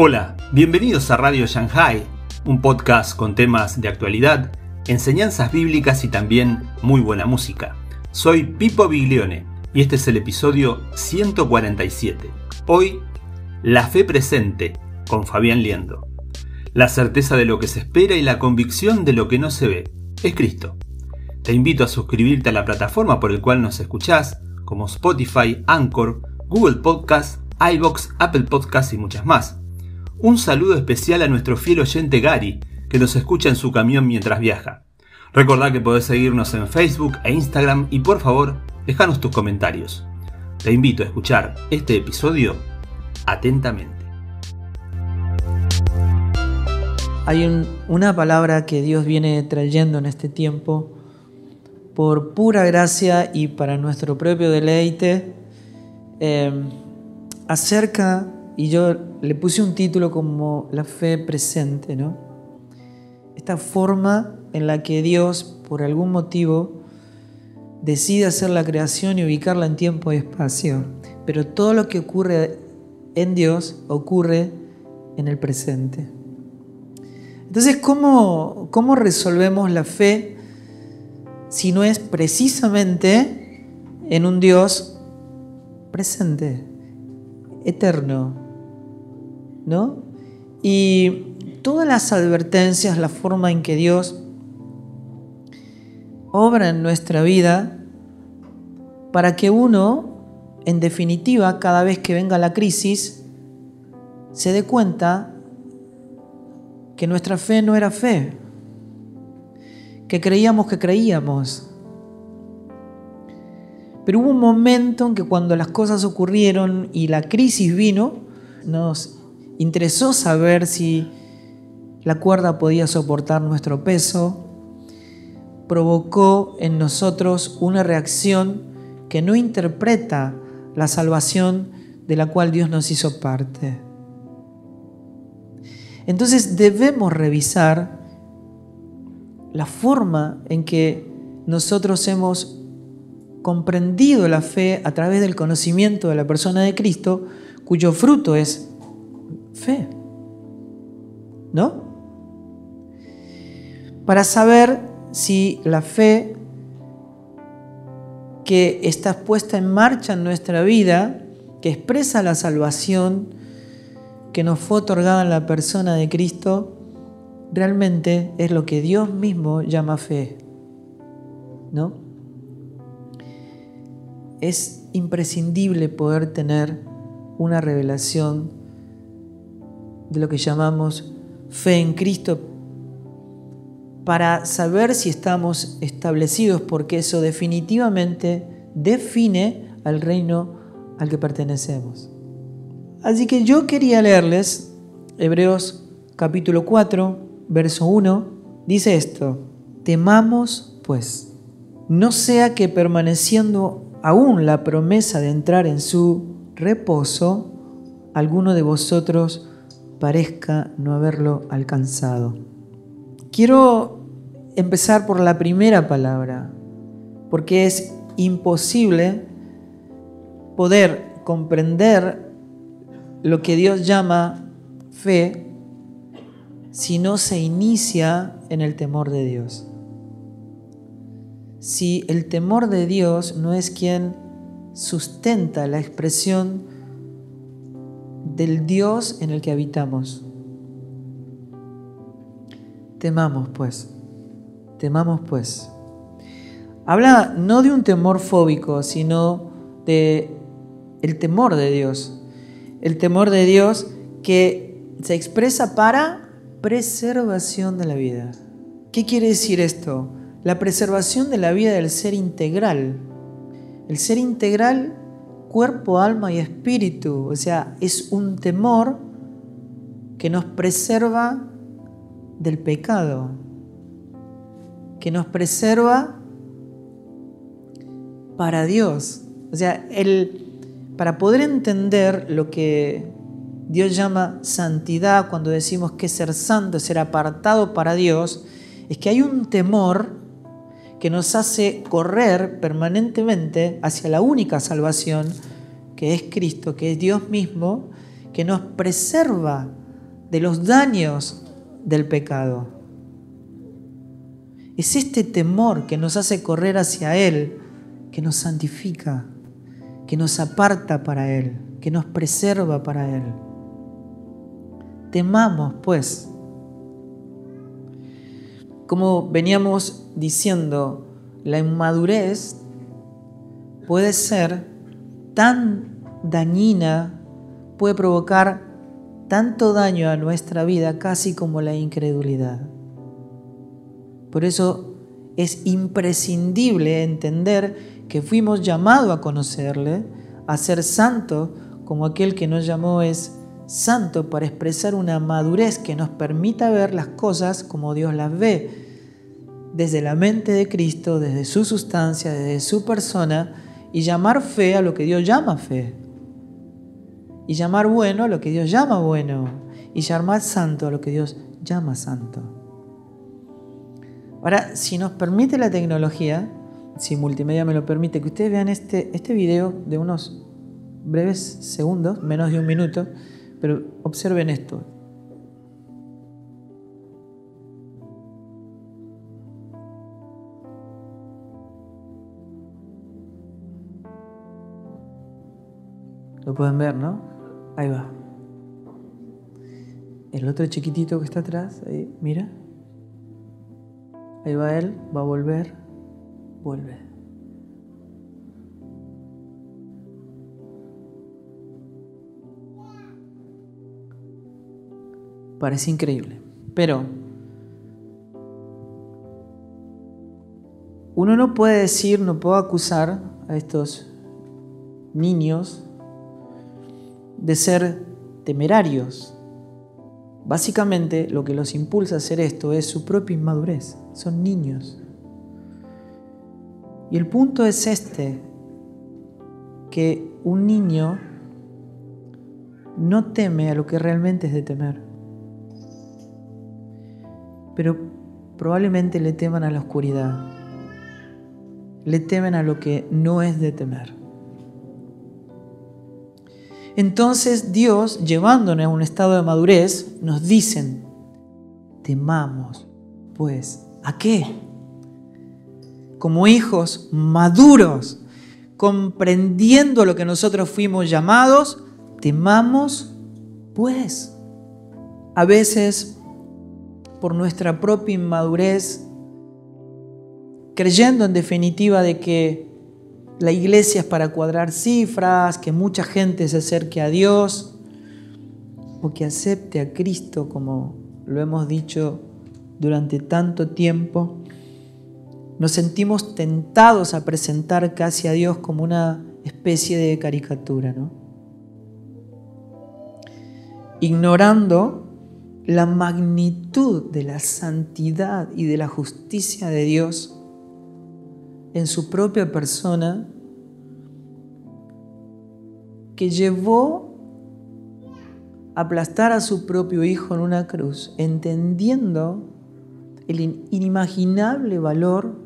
Hola, bienvenidos a Radio Shanghai, un podcast con temas de actualidad, enseñanzas bíblicas y también muy buena música. Soy Pipo Biglione y este es el episodio 147. Hoy, La fe presente con Fabián Liendo. La certeza de lo que se espera y la convicción de lo que no se ve es Cristo. Te invito a suscribirte a la plataforma por el cual nos escuchás, como Spotify, Anchor, Google Podcast, iBox, Apple Podcast y muchas más un saludo especial a nuestro fiel oyente Gary, que nos escucha en su camión mientras viaja. Recordá que podés seguirnos en Facebook e Instagram y por favor, déjanos tus comentarios. Te invito a escuchar este episodio atentamente. Hay una palabra que Dios viene trayendo en este tiempo por pura gracia y para nuestro propio deleite eh, acerca y yo le puse un título como La fe presente, ¿no? Esta forma en la que Dios, por algún motivo, decide hacer la creación y ubicarla en tiempo y espacio. Pero todo lo que ocurre en Dios ocurre en el presente. Entonces, ¿cómo, cómo resolvemos la fe si no es precisamente en un Dios presente, eterno, ¿no? Y todas las advertencias, la forma en que Dios obra en nuestra vida para que uno, en definitiva, cada vez que venga la crisis, se dé cuenta que nuestra fe no era fe, que creíamos que creíamos. Pero hubo un momento en que cuando las cosas ocurrieron y la crisis vino, nos interesó saber si la cuerda podía soportar nuestro peso, provocó en nosotros una reacción que no interpreta la salvación de la cual Dios nos hizo parte. Entonces debemos revisar la forma en que nosotros hemos comprendido la fe a través del conocimiento de la persona de Cristo, cuyo fruto es fe. ¿No? Para saber si la fe que está puesta en marcha en nuestra vida, que expresa la salvación que nos fue otorgada en la persona de Cristo, realmente es lo que Dios mismo llama fe. ¿No? Es imprescindible poder tener una revelación de lo que llamamos fe en Cristo para saber si estamos establecidos, porque eso definitivamente define al reino al que pertenecemos. Así que yo quería leerles Hebreos capítulo 4, verso 1, dice esto, temamos pues, no sea que permaneciendo aún la promesa de entrar en su reposo, alguno de vosotros parezca no haberlo alcanzado. Quiero empezar por la primera palabra, porque es imposible poder comprender lo que Dios llama fe si no se inicia en el temor de Dios. Si el temor de Dios no es quien sustenta la expresión del Dios en el que habitamos. Temamos pues, temamos pues. Habla no de un temor fóbico, sino de el temor de Dios. El temor de Dios que se expresa para preservación de la vida. ¿Qué quiere decir esto? La preservación de la vida del ser integral. El ser integral cuerpo, alma y espíritu. O sea, es un temor que nos preserva del pecado, que nos preserva para Dios. O sea, el, para poder entender lo que Dios llama santidad, cuando decimos que ser santo, ser apartado para Dios, es que hay un temor que nos hace correr permanentemente hacia la única salvación, que es Cristo, que es Dios mismo, que nos preserva de los daños del pecado. Es este temor que nos hace correr hacia Él, que nos santifica, que nos aparta para Él, que nos preserva para Él. Temamos, pues. Como veníamos diciendo, la inmadurez puede ser tan dañina, puede provocar tanto daño a nuestra vida casi como la incredulidad. Por eso es imprescindible entender que fuimos llamados a conocerle, a ser santo, como aquel que nos llamó es santo para expresar una madurez que nos permita ver las cosas como Dios las ve, desde la mente de Cristo, desde su sustancia, desde su persona, y llamar fe a lo que Dios llama fe, y llamar bueno a lo que Dios llama bueno, y llamar santo a lo que Dios llama santo. Ahora, si nos permite la tecnología, si multimedia me lo permite, que ustedes vean este, este video de unos breves segundos, menos de un minuto, pero observen esto. Lo pueden ver, ¿no? Ahí va. El otro chiquitito que está atrás, ahí, mira. Ahí va él, va a volver, vuelve. Parece increíble. Pero uno no puede decir, no puedo acusar a estos niños de ser temerarios. Básicamente lo que los impulsa a hacer esto es su propia inmadurez. Son niños. Y el punto es este, que un niño no teme a lo que realmente es de temer pero probablemente le teman a la oscuridad, le temen a lo que no es de temer. Entonces Dios, llevándonos a un estado de madurez, nos dicen, temamos, pues, ¿a qué? Como hijos maduros, comprendiendo lo que nosotros fuimos llamados, temamos, pues. A veces por nuestra propia inmadurez, creyendo en definitiva de que la iglesia es para cuadrar cifras, que mucha gente se acerque a Dios o que acepte a Cristo como lo hemos dicho durante tanto tiempo, nos sentimos tentados a presentar casi a Dios como una especie de caricatura, ¿no? Ignorando la magnitud de la santidad y de la justicia de Dios en su propia persona que llevó a aplastar a su propio hijo en una cruz, entendiendo el inimaginable valor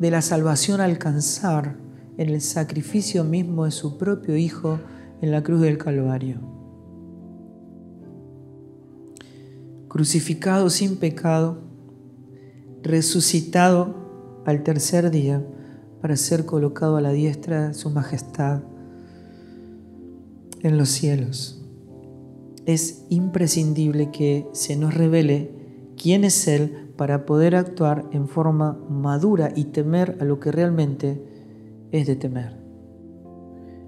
de la salvación alcanzar en el sacrificio mismo de su propio hijo en la cruz del Calvario. Crucificado sin pecado, resucitado al tercer día para ser colocado a la diestra de su majestad en los cielos. Es imprescindible que se nos revele quién es Él para poder actuar en forma madura y temer a lo que realmente es de temer.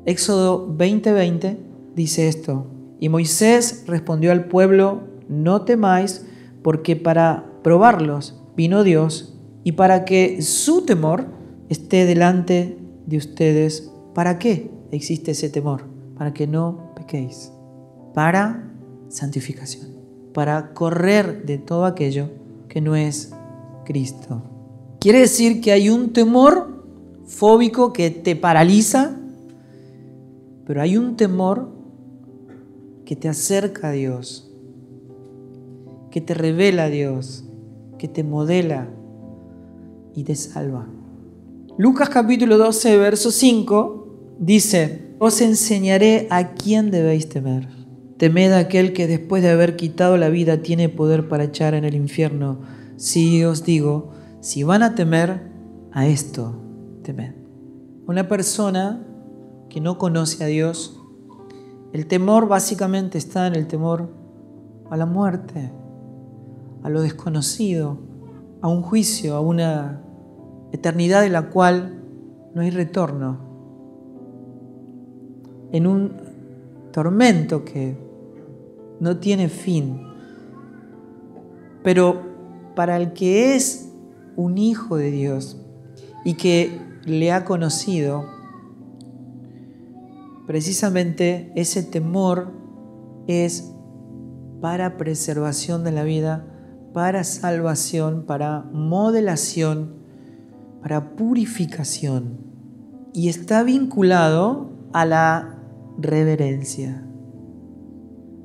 Éxodo 20:20 dice esto, y Moisés respondió al pueblo no temáis, porque para probarlos vino Dios y para que su temor esté delante de ustedes. ¿Para qué existe ese temor? Para que no pequéis. Para santificación. Para correr de todo aquello que no es Cristo. Quiere decir que hay un temor fóbico que te paraliza, pero hay un temor que te acerca a Dios que te revela a Dios, que te modela y te salva. Lucas capítulo 12, verso 5 dice, os enseñaré a quién debéis temer. Temed a aquel que después de haber quitado la vida tiene poder para echar en el infierno. Si os digo, si van a temer, a esto temed. Una persona que no conoce a Dios, el temor básicamente está en el temor a la muerte, a lo desconocido, a un juicio, a una eternidad de la cual no hay retorno, en un tormento que no tiene fin. Pero para el que es un hijo de Dios y que le ha conocido, precisamente ese temor es para preservación de la vida, para salvación, para modelación, para purificación. Y está vinculado a la reverencia.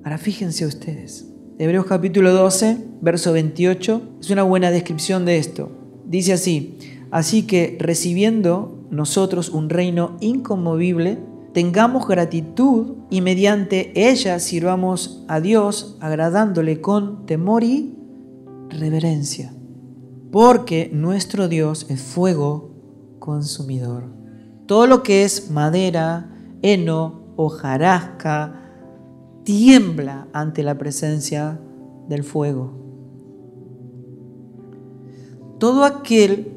Ahora fíjense ustedes. Hebreos capítulo 12, verso 28, es una buena descripción de esto. Dice así, así que recibiendo nosotros un reino inconmovible, tengamos gratitud y mediante ella sirvamos a Dios agradándole con temor y reverencia. Porque nuestro Dios es fuego consumidor. Todo lo que es madera, heno, hojarasca, tiembla ante la presencia del fuego. Todo aquel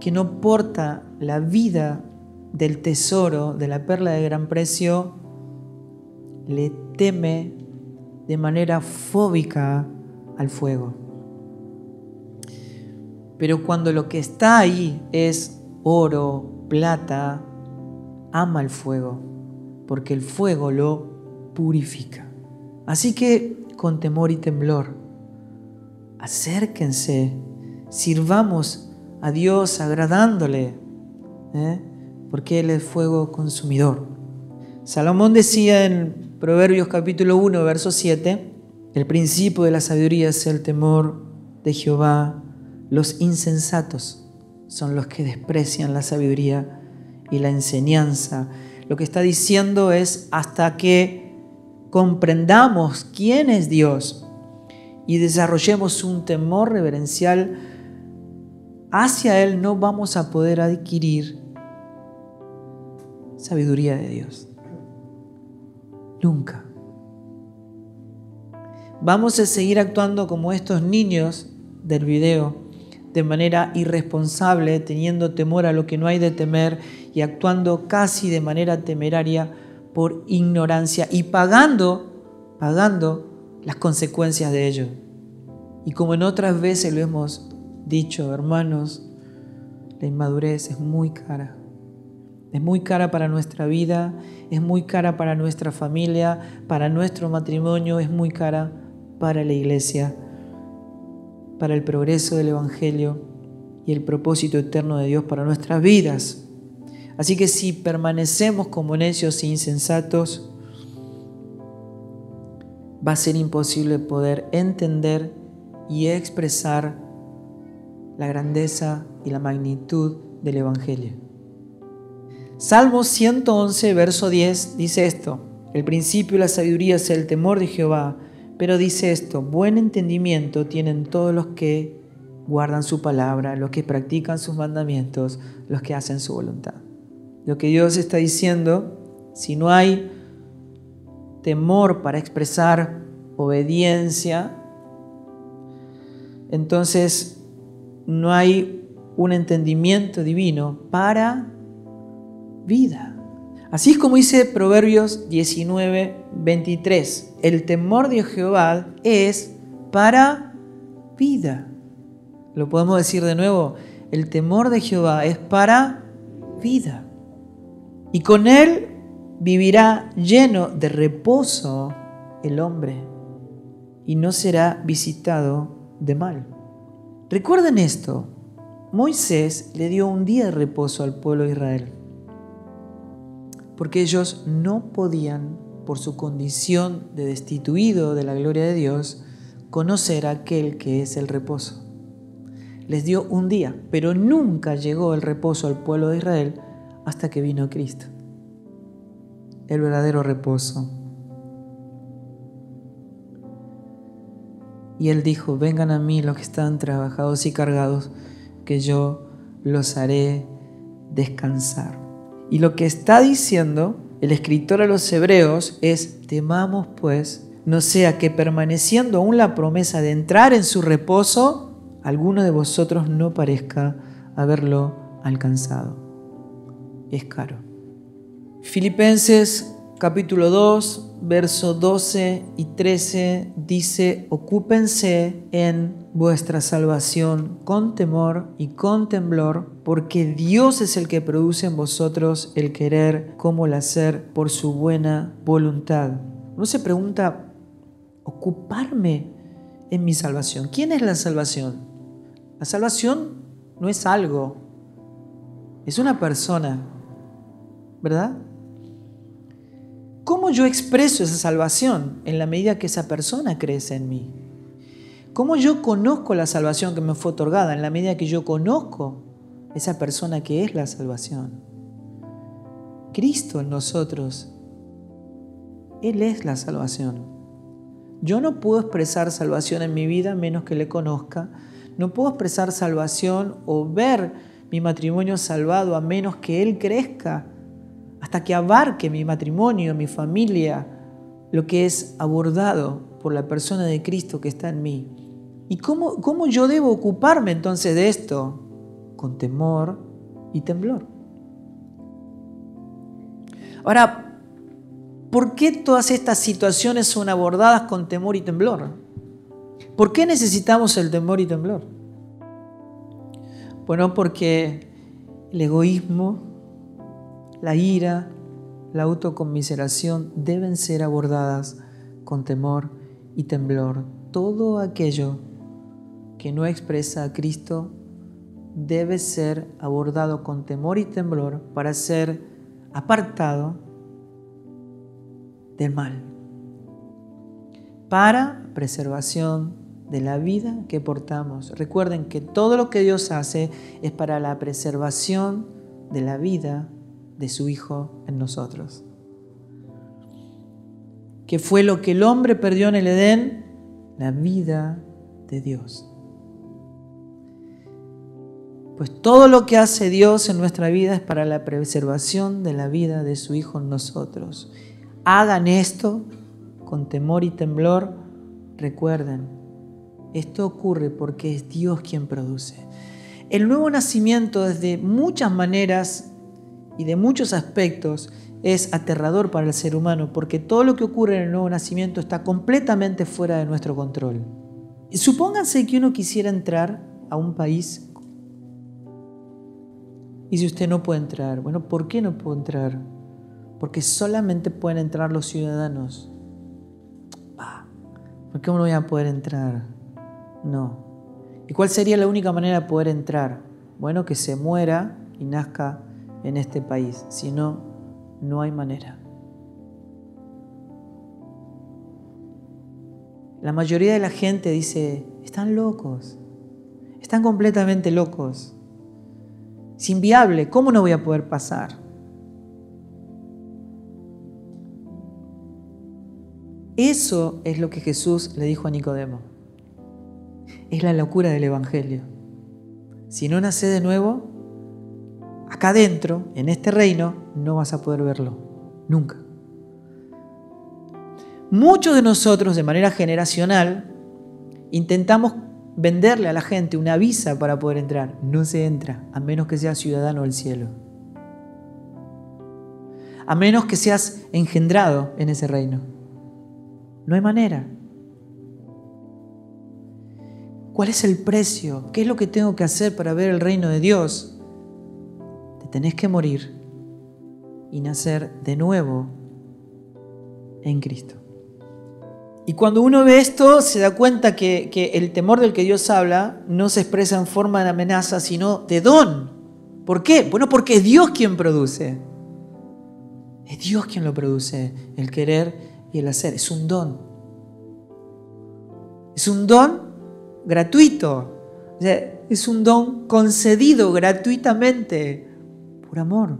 que no porta la vida del tesoro, de la perla de gran precio, le teme de manera fóbica al fuego. Pero cuando lo que está ahí es oro, plata, ama el fuego, porque el fuego lo purifica. Así que con temor y temblor, acérquense, sirvamos a Dios agradándole, ¿eh? porque Él es fuego consumidor. Salomón decía en Proverbios capítulo 1, verso 7, el principio de la sabiduría es el temor de Jehová. Los insensatos son los que desprecian la sabiduría y la enseñanza. Lo que está diciendo es hasta que comprendamos quién es Dios y desarrollemos un temor reverencial hacia Él, no vamos a poder adquirir sabiduría de Dios. Nunca. Vamos a seguir actuando como estos niños del video, de manera irresponsable, teniendo temor a lo que no hay de temer y actuando casi de manera temeraria por ignorancia y pagando, pagando las consecuencias de ello. Y como en otras veces lo hemos dicho, hermanos, la inmadurez es muy cara. Es muy cara para nuestra vida, es muy cara para nuestra familia, para nuestro matrimonio, es muy cara para la iglesia, para el progreso del Evangelio y el propósito eterno de Dios para nuestras vidas. Así que si permanecemos como necios e insensatos, va a ser imposible poder entender y expresar la grandeza y la magnitud del Evangelio. Salmo 111, verso 10 dice esto, el principio de la sabiduría es el temor de Jehová, pero dice esto, buen entendimiento tienen todos los que guardan su palabra, los que practican sus mandamientos, los que hacen su voluntad. Lo que Dios está diciendo, si no hay temor para expresar obediencia, entonces no hay un entendimiento divino para vida. Así es como dice Proverbios 19, 23. El temor de Jehová es para vida. Lo podemos decir de nuevo. El temor de Jehová es para vida y con él vivirá lleno de reposo el hombre y no será visitado de mal. Recuerden esto, Moisés le dio un día de reposo al pueblo de Israel, porque ellos no podían, por su condición de destituido de la gloria de Dios, conocer aquel que es el reposo. Les dio un día, pero nunca llegó el reposo al pueblo de Israel hasta que vino Cristo. El verdadero reposo. Y él dijo, vengan a mí los que están trabajados y cargados, que yo los haré descansar. Y lo que está diciendo el escritor a los hebreos es, temamos pues, no sea que permaneciendo aún la promesa de entrar en su reposo, alguno de vosotros no parezca haberlo alcanzado. Es caro. Filipenses capítulo 2, verso 12 y 13 dice, ocúpense en vuestra salvación con temor y con temblor, porque Dios es el que produce en vosotros el querer como el hacer por su buena voluntad. Uno se pregunta, ocuparme en mi salvación. ¿Quién es la salvación? La salvación no es algo, es una persona, ¿verdad? ¿Cómo yo expreso esa salvación en la medida que esa persona crece en mí? ¿Cómo yo conozco la salvación que me fue otorgada en la medida que yo conozco esa persona que es la salvación? Cristo en nosotros. Él es la salvación. Yo no puedo expresar salvación en mi vida menos que le conozca. No puedo expresar salvación o ver mi matrimonio salvado a menos que Él crezca hasta que abarque mi matrimonio, mi familia, lo que es abordado por la persona de Cristo que está en mí. ¿Y cómo, cómo yo debo ocuparme entonces de esto? Con temor y temblor. Ahora, ¿por qué todas estas situaciones son abordadas con temor y temblor? ¿Por qué necesitamos el temor y temblor? Bueno, porque el egoísmo, la ira, la autoconmiseración deben ser abordadas con temor y temblor. Todo aquello que no expresa a Cristo debe ser abordado con temor y temblor para ser apartado del mal, para preservación de la vida que portamos. Recuerden que todo lo que Dios hace es para la preservación de la vida de su Hijo en nosotros. ¿Qué fue lo que el hombre perdió en el Edén? La vida de Dios. Pues todo lo que hace Dios en nuestra vida es para la preservación de la vida de su Hijo en nosotros. Hagan esto con temor y temblor. Recuerden, esto ocurre porque es Dios quien produce. El nuevo nacimiento desde muchas maneras y de muchos aspectos es aterrador para el ser humano porque todo lo que ocurre en el nuevo nacimiento está completamente fuera de nuestro control. supónganse que uno quisiera entrar a un país y si usted no puede entrar, bueno, ¿por qué no puede entrar? Porque solamente pueden entrar los ciudadanos. ¿Por qué no voy a poder entrar? No. ¿Y cuál sería la única manera de poder entrar? Bueno, que se muera y nazca en este país. Si no, no hay manera. La mayoría de la gente dice, están locos, están completamente locos. Es inviable, ¿cómo no voy a poder pasar? Eso es lo que Jesús le dijo a Nicodemo. Es la locura del Evangelio. Si no nace de nuevo, acá adentro, en este reino, no vas a poder verlo. Nunca. Muchos de nosotros, de manera generacional, intentamos venderle a la gente una visa para poder entrar. No se entra, a menos que seas ciudadano del cielo. A menos que seas engendrado en ese reino. No hay manera. ¿Cuál es el precio? ¿Qué es lo que tengo que hacer para ver el reino de Dios? Tenés que morir y nacer de nuevo en Cristo. Y cuando uno ve esto, se da cuenta que, el temor del que Dios habla no se expresa en forma de amenaza, sino de don. ¿Por qué? Bueno, porque es Dios quien produce. Es Dios quien lo produce, el querer y el hacer. Es un don. Es un don gratuito. es un don concedido gratuitamente por amor,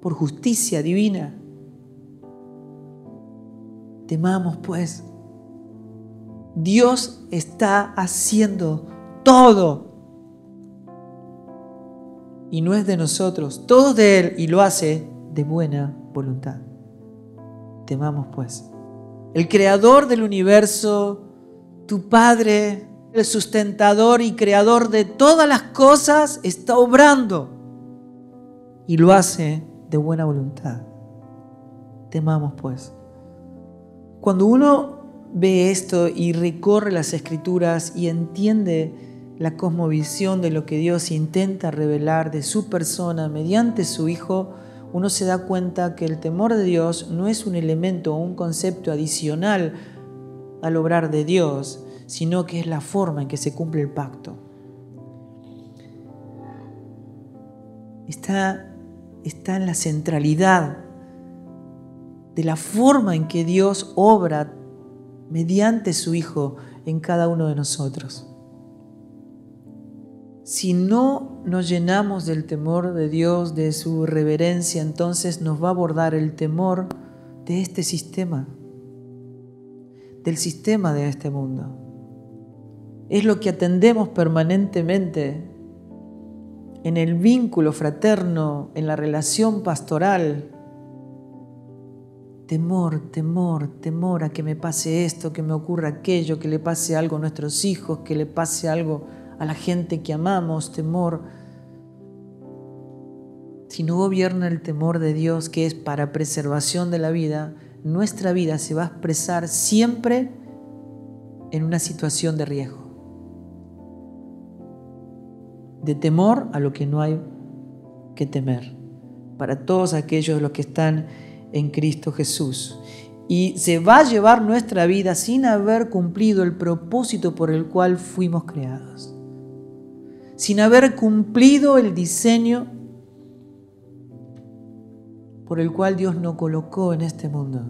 por justicia divina. Temamos pues. Dios está haciendo todo. Y no es de nosotros, todo de Él y lo hace de buena voluntad. Temamos pues. El creador del universo, tu Padre, el sustentador y creador de todas las cosas, está obrando y lo hace de buena voluntad. Temamos pues. Cuando uno ve esto y recorre las escrituras y entiende la cosmovisión de lo que Dios intenta revelar de su persona mediante su Hijo, uno se da cuenta que el temor de Dios no es un elemento o un concepto adicional al obrar de Dios, sino que es la forma en que se cumple el pacto. Está, está en la centralidad de la forma en que Dios obra mediante su Hijo en cada uno de nosotros. Si no nos llenamos del temor de Dios, de su reverencia, entonces nos va a abordar el temor de este sistema, del sistema de este mundo. Es lo que atendemos permanentemente en el vínculo fraterno, en la relación pastoral, temor, temor, temor a que me pase esto, que me ocurra aquello, que le pase algo a nuestros hijos, que le pase algo a la gente que amamos, temor. Si no gobierna el temor de Dios, que es para preservación de la vida, nuestra vida se va a expresar siempre en una situación de riesgo. De temor a lo que no hay que temer. Para todos aquellos los que están en Cristo Jesús. Y se va a llevar nuestra vida sin haber cumplido el propósito por el cual fuimos creados. Sin haber cumplido el diseño por el cual Dios nos colocó en este mundo.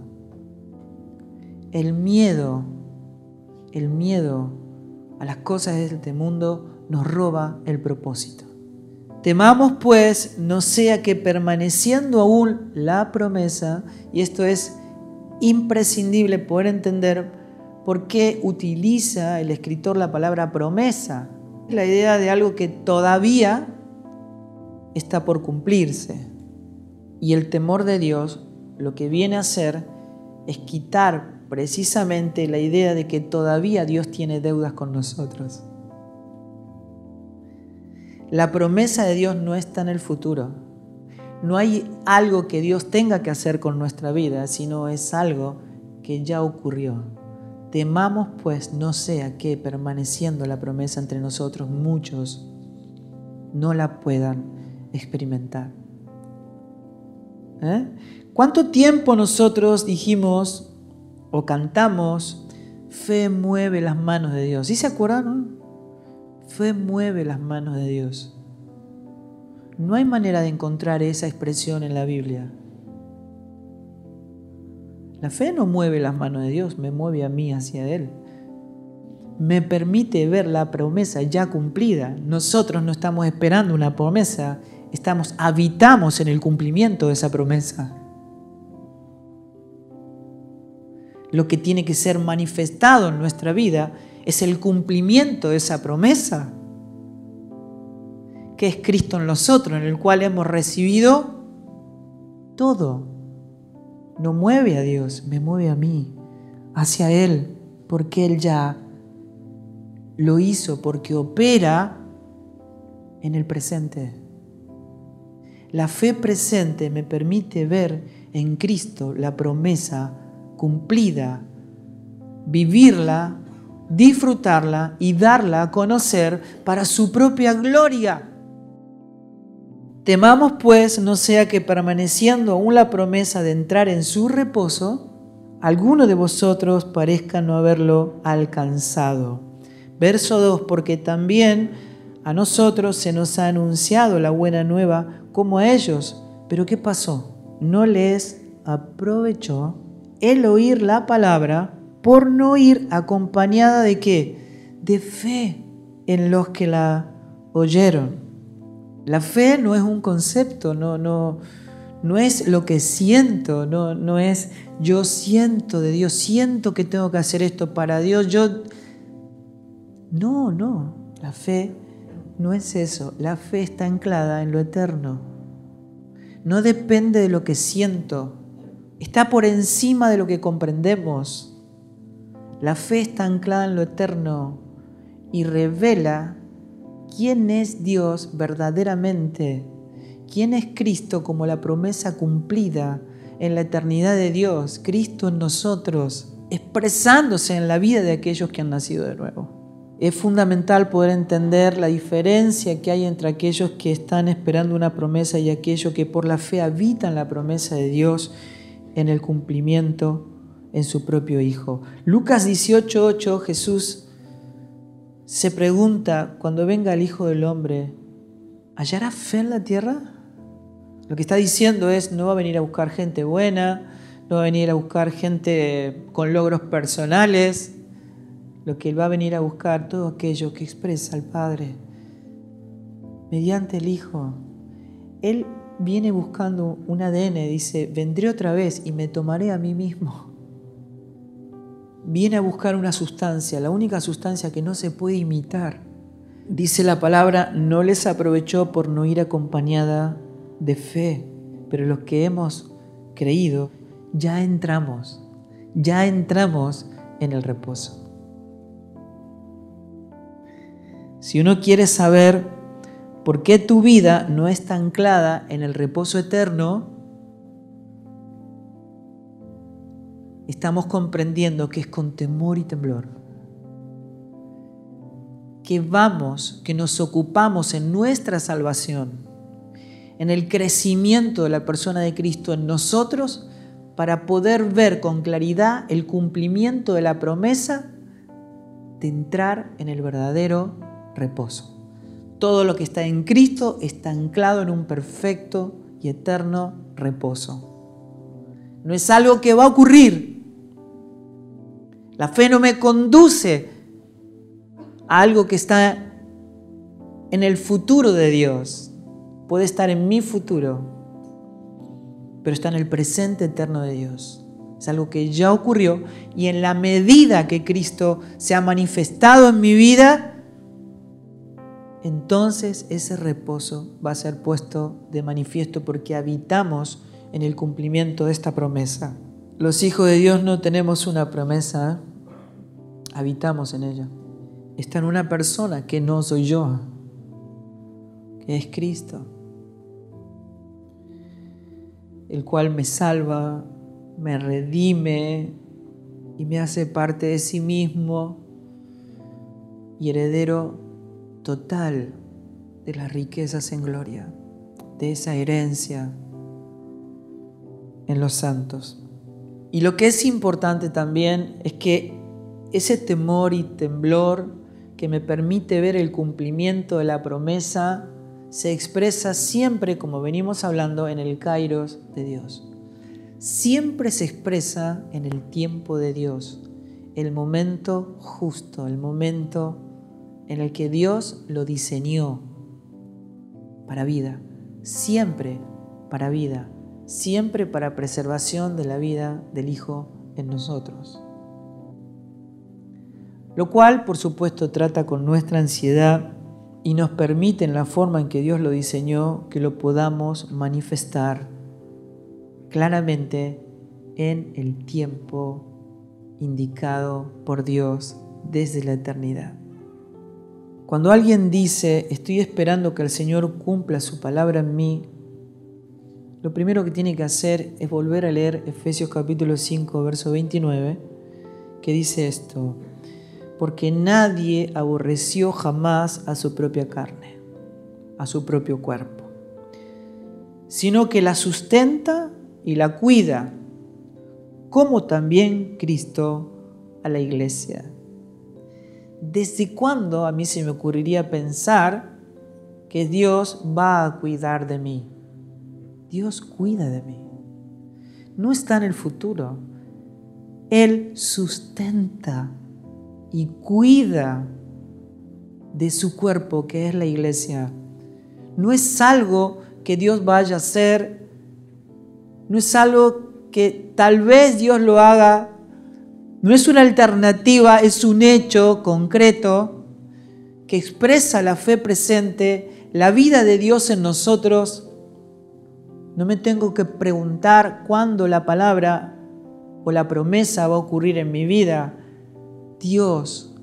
El miedo, el miedo a las cosas de este mundo nos roba el propósito. Temamos pues no sea que permaneciendo aún la promesa, y esto es imprescindible poder entender por qué utiliza el escritor la palabra promesa, la idea de algo que todavía está por cumplirse. Y el temor de Dios lo que viene a hacer es quitar precisamente la idea de que todavía Dios tiene deudas con nosotros. La promesa de Dios no está en el futuro. No hay algo que Dios tenga que hacer con nuestra vida, sino es algo que ya ocurrió. Temamos pues no sea que permaneciendo la promesa entre nosotros muchos no la puedan experimentar. ¿Eh? ¿Cuánto tiempo nosotros dijimos o cantamos, fe mueve las manos de Dios? ¿Sí se acuerdan? Fe mueve las manos de Dios. No hay manera de encontrar esa expresión en la Biblia. La fe no mueve las manos de Dios, me mueve a mí hacia Él. Me permite ver la promesa ya cumplida. Nosotros no estamos esperando una promesa, estamos habitamos en el cumplimiento de esa promesa. Lo que tiene que ser manifestado en nuestra vida es el cumplimiento de esa promesa, que es Cristo en nosotros, en el cual hemos recibido todo. No mueve a Dios, me mueve a mí, hacia Él, porque Él ya lo hizo, porque opera en el presente. La fe presente me permite ver en Cristo la promesa cumplida, vivirla disfrutarla y darla a conocer para su propia gloria. Temamos pues no sea que permaneciendo aún la promesa de entrar en su reposo, alguno de vosotros parezca no haberlo alcanzado. Verso 2, porque también a nosotros se nos ha anunciado la buena nueva como a ellos. Pero ¿qué pasó? No les aprovechó el oír la palabra por no ir acompañada de qué? De fe en los que la oyeron. La fe no es un concepto, no, no, no es lo que siento, no, no es yo siento de Dios, siento que tengo que hacer esto para Dios, yo No, no, la fe no es eso. La fe está anclada en lo eterno. No depende de lo que siento. Está por encima de lo que comprendemos. La fe está anclada en lo eterno y revela quién es Dios verdaderamente, quién es Cristo como la promesa cumplida en la eternidad de Dios, Cristo en nosotros, expresándose en la vida de aquellos que han nacido de nuevo. Es fundamental poder entender la diferencia que hay entre aquellos que están esperando una promesa y aquellos que por la fe habitan la promesa de Dios en el cumplimiento en su propio Hijo. Lucas 18:8 Jesús se pregunta, cuando venga el Hijo del Hombre, ¿hallará fe en la tierra? Lo que está diciendo es, no va a venir a buscar gente buena, no va a venir a buscar gente con logros personales, lo que Él va a venir a buscar, todo aquello que expresa al Padre mediante el Hijo. Él viene buscando un ADN, dice, vendré otra vez y me tomaré a mí mismo. Viene a buscar una sustancia, la única sustancia que no se puede imitar. Dice la palabra, no les aprovechó por no ir acompañada de fe, pero los que hemos creído, ya entramos, ya entramos en el reposo. Si uno quiere saber por qué tu vida no está anclada en el reposo eterno, estamos comprendiendo que es con temor y temblor. Que vamos, que nos ocupamos en nuestra salvación, en el crecimiento de la persona de Cristo en nosotros, para poder ver con claridad el cumplimiento de la promesa de entrar en el verdadero reposo. Todo lo que está en Cristo está anclado en un perfecto y eterno reposo. No es algo que va a ocurrir. La fe no me conduce a algo que está en el futuro de Dios. Puede estar en mi futuro, pero está en el presente eterno de Dios. Es algo que ya ocurrió y en la medida que Cristo se ha manifestado en mi vida, entonces ese reposo va a ser puesto de manifiesto porque habitamos en el cumplimiento de esta promesa. Los hijos de Dios no tenemos una promesa, habitamos en ella. Está en una persona que no soy yo, que es Cristo, el cual me salva, me redime y me hace parte de sí mismo y heredero total de las riquezas en gloria, de esa herencia en los santos. Y lo que es importante también es que ese temor y temblor que me permite ver el cumplimiento de la promesa se expresa siempre, como venimos hablando, en el kairos de Dios. Siempre se expresa en el tiempo de Dios, el momento justo, el momento en el que Dios lo diseñó para vida, siempre para vida, siempre para preservación de la vida del Hijo en nosotros. Lo cual, por supuesto, trata con nuestra ansiedad y nos permite en la forma en que Dios lo diseñó que lo podamos manifestar claramente en el tiempo indicado por Dios desde la eternidad. Cuando alguien dice, estoy esperando que el Señor cumpla su palabra en mí, lo primero que tiene que hacer es volver a leer Efesios capítulo 5, verso 29, que dice esto, porque nadie aborreció jamás a su propia carne, a su propio cuerpo, sino que la sustenta y la cuida, como también Cristo a la iglesia ¿desde cuándo a mí se me ocurriría pensar que Dios va a cuidar de mí? Dios cuida de mí. No está en el futuro. Él sustenta y cuida de su cuerpo, que es la iglesia. No es algo que Dios vaya a hacer, no es algo que tal vez Dios lo haga no es una alternativa, es un hecho concreto que expresa la fe presente, la vida de Dios en nosotros, no me tengo que preguntar cuándo la palabra o la promesa va a ocurrir en mi vida. Dios,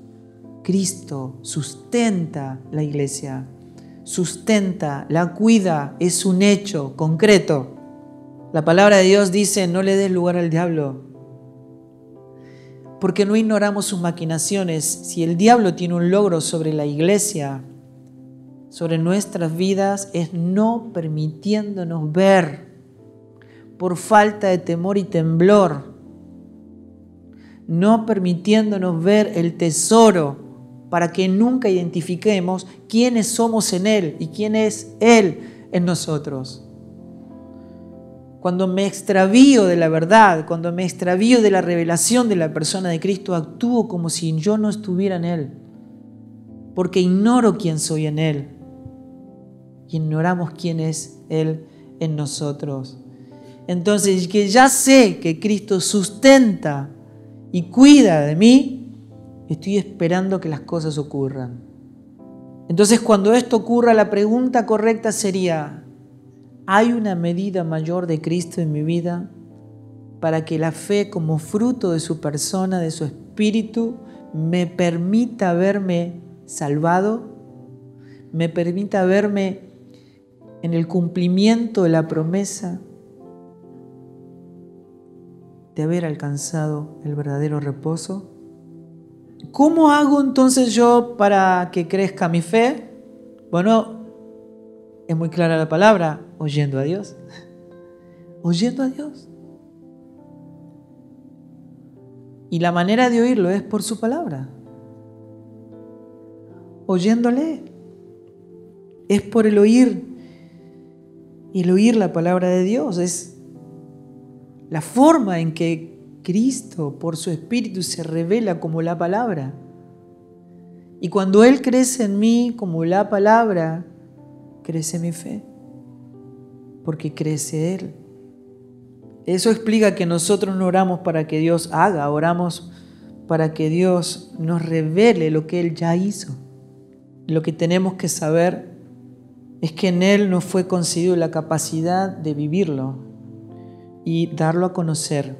Cristo, sustenta la iglesia, sustenta, la cuida, es un hecho concreto. La palabra de Dios dice, no le des lugar al diablo, porque no ignoramos sus maquinaciones. Si el diablo tiene un logro sobre la iglesia, sobre nuestras vidas es no permitiéndonos ver por falta de temor y temblor, no permitiéndonos ver el tesoro para que nunca identifiquemos quiénes somos en Él y quién es Él en nosotros. Cuando me extravío de la verdad, cuando me extravío de la revelación de la persona de Cristo, actúo como si yo no estuviera en Él, porque ignoro quién soy en Él ignoramos quién es Él en nosotros. Entonces, que ya sé que Cristo sustenta y cuida de mí, estoy esperando que las cosas ocurran. Entonces, cuando esto ocurra, la pregunta correcta sería, ¿hay una medida mayor de Cristo en mi vida para que la fe como fruto de su persona, de su espíritu, me permita verme salvado? ¿Me permita verme en el cumplimiento de la promesa de haber alcanzado el verdadero reposo? ¿Cómo hago entonces yo para que crezca mi fe? Bueno, es muy clara la palabra, oyendo a Dios. Oyendo a Dios. Y la manera de oírlo es por su palabra. Oyéndole. Es por el oír y el oír la palabra de Dios es la forma en que Cristo por su Espíritu se revela como la palabra. Y cuando Él crece en mí como la palabra, crece mi fe, porque crece Él. Eso explica que nosotros no oramos para que Dios haga, oramos para que Dios nos revele lo que Él ya hizo. Lo que tenemos que saber es que en Él nos fue concedido la capacidad de vivirlo y darlo a conocer.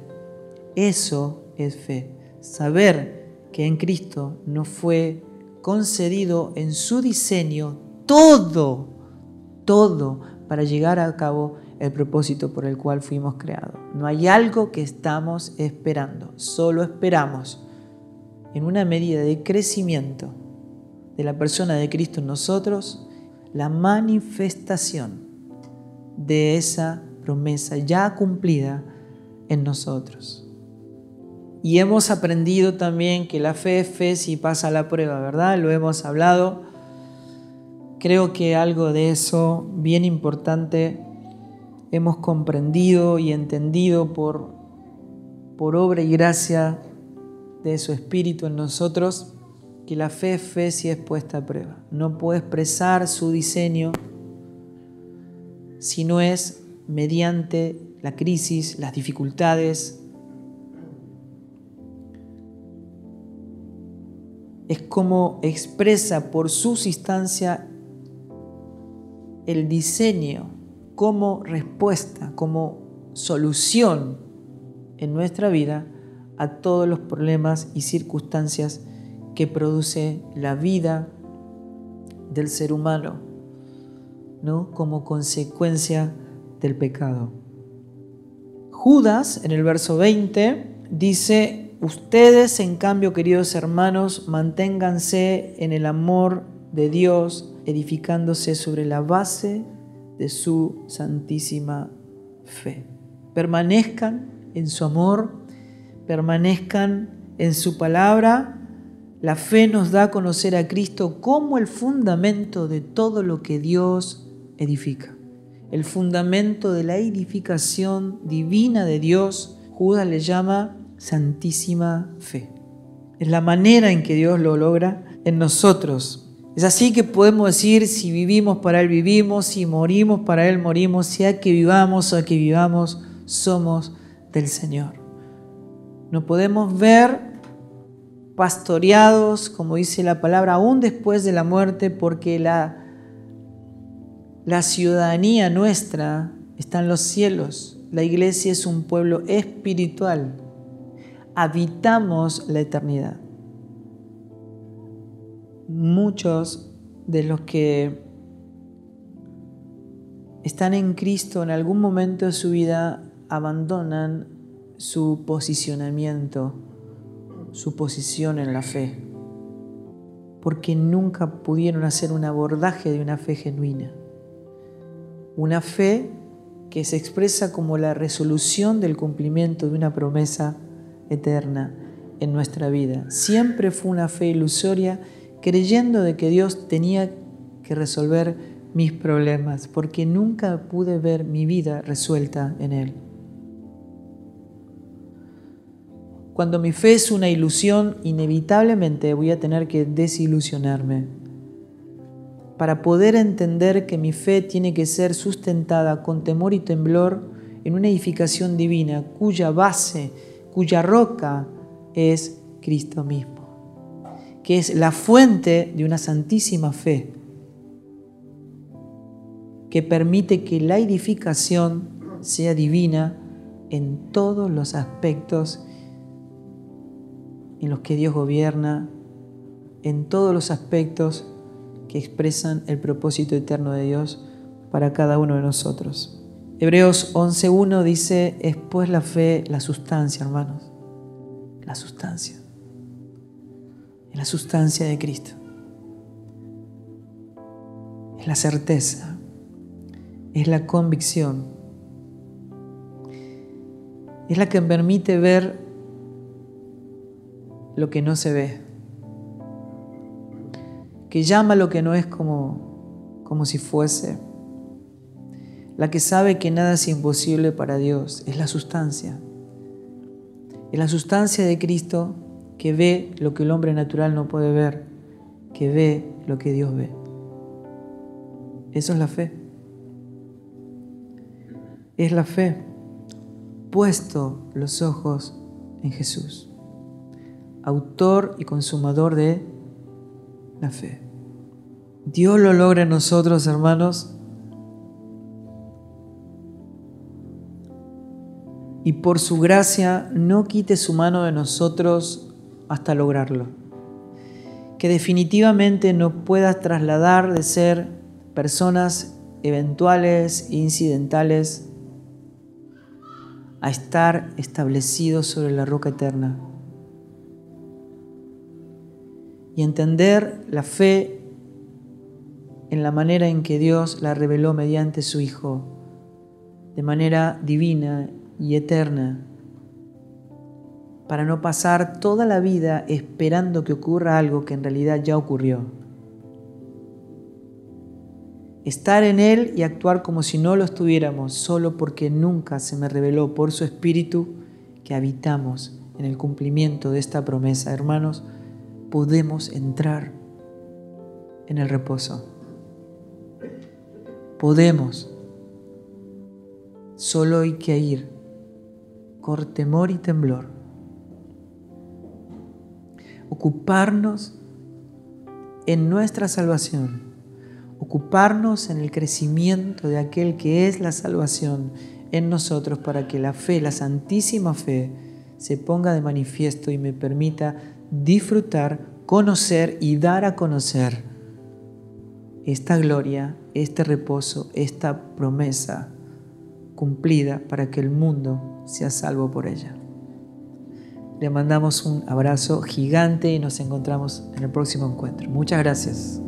Eso es fe. Saber que en Cristo nos fue concedido en su diseño todo, todo para llegar a cabo el propósito por el cual fuimos creados. No hay algo que estamos esperando, solo esperamos en una medida de crecimiento de la persona de Cristo en nosotros la manifestación de esa promesa ya cumplida en nosotros. Y hemos aprendido también que la fe es fe si pasa la prueba, ¿verdad? Lo hemos hablado. Creo que algo de eso bien importante hemos comprendido y entendido por, por obra y gracia de su Espíritu en nosotros que la fe es fe si es puesta a prueba. No puede expresar su diseño si no es mediante la crisis, las dificultades. Es como expresa por su instancia el diseño como respuesta, como solución en nuestra vida a todos los problemas y circunstancias que produce la vida del ser humano, ¿no? Como consecuencia del pecado. Judas, en el verso 20, dice, ustedes, en cambio, queridos hermanos, manténganse en el amor de Dios, edificándose sobre la base de su santísima fe. Permanezcan en su amor, permanezcan en su palabra la fe nos da a conocer a Cristo como el fundamento de todo lo que Dios edifica. El fundamento de la edificación divina de Dios, Judas le llama santísima fe. Es la manera en que Dios lo logra en nosotros. Es así que podemos decir, si vivimos para Él vivimos, si morimos para Él morimos, sea que vivamos o que vivamos, somos del Señor. No podemos ver pastoreados, como dice la palabra, aún después de la muerte, porque la, la ciudadanía nuestra está en los cielos. La iglesia es un pueblo espiritual. Habitamos la eternidad. Muchos de los que están en Cristo en algún momento de su vida abandonan su posicionamiento, su posición en la fe, porque nunca pudieron hacer un abordaje de una fe genuina. Una fe que se expresa como la resolución del cumplimiento de una promesa eterna en nuestra vida. Siempre fue una fe ilusoria creyendo de que Dios tenía que resolver mis problemas, porque nunca pude ver mi vida resuelta en Él. Cuando mi fe es una ilusión, inevitablemente voy a tener que desilusionarme. Para poder entender que mi fe tiene que ser sustentada con temor y temblor en una edificación divina cuya base, cuya roca es Cristo mismo, que es la fuente de una santísima fe que permite que la edificación sea divina en todos los aspectos en los que Dios gobierna, en todos los aspectos que expresan el propósito eterno de Dios para cada uno de nosotros. Hebreos 11.1 dice, es pues la fe la sustancia, hermanos, la sustancia, la sustancia de Cristo, es la certeza, es la convicción, es la que permite ver lo que no se ve, que llama lo que no es como, como si fuese, la que sabe que nada es imposible para Dios, es la sustancia, es la sustancia de Cristo que ve lo que el hombre natural no puede ver, que ve lo que Dios ve. Eso es la fe. Es la fe puesto los ojos en Jesús autor y consumador de la fe. Dios lo logra en nosotros, hermanos. Y por su gracia no quite su mano de nosotros hasta lograrlo. Que definitivamente no puedas trasladar de ser personas eventuales e incidentales a estar establecidos sobre la roca eterna y entender la fe en la manera en que Dios la reveló mediante su Hijo, de manera divina y eterna, para no pasar toda la vida esperando que ocurra algo que en realidad ya ocurrió. Estar en Él y actuar como si no lo estuviéramos, solo porque nunca se me reveló por su Espíritu que habitamos en el cumplimiento de esta promesa. Hermanos, podemos entrar en el reposo. Podemos. Solo hay que ir con temor y temblor. Ocuparnos en nuestra salvación. Ocuparnos en el crecimiento de aquel que es la salvación en nosotros para que la fe, la santísima fe, se ponga de manifiesto y me permita disfrutar, conocer y dar a conocer esta gloria, este reposo, esta promesa cumplida para que el mundo sea salvo por ella. Le mandamos un abrazo gigante y nos encontramos en el próximo encuentro. Muchas gracias.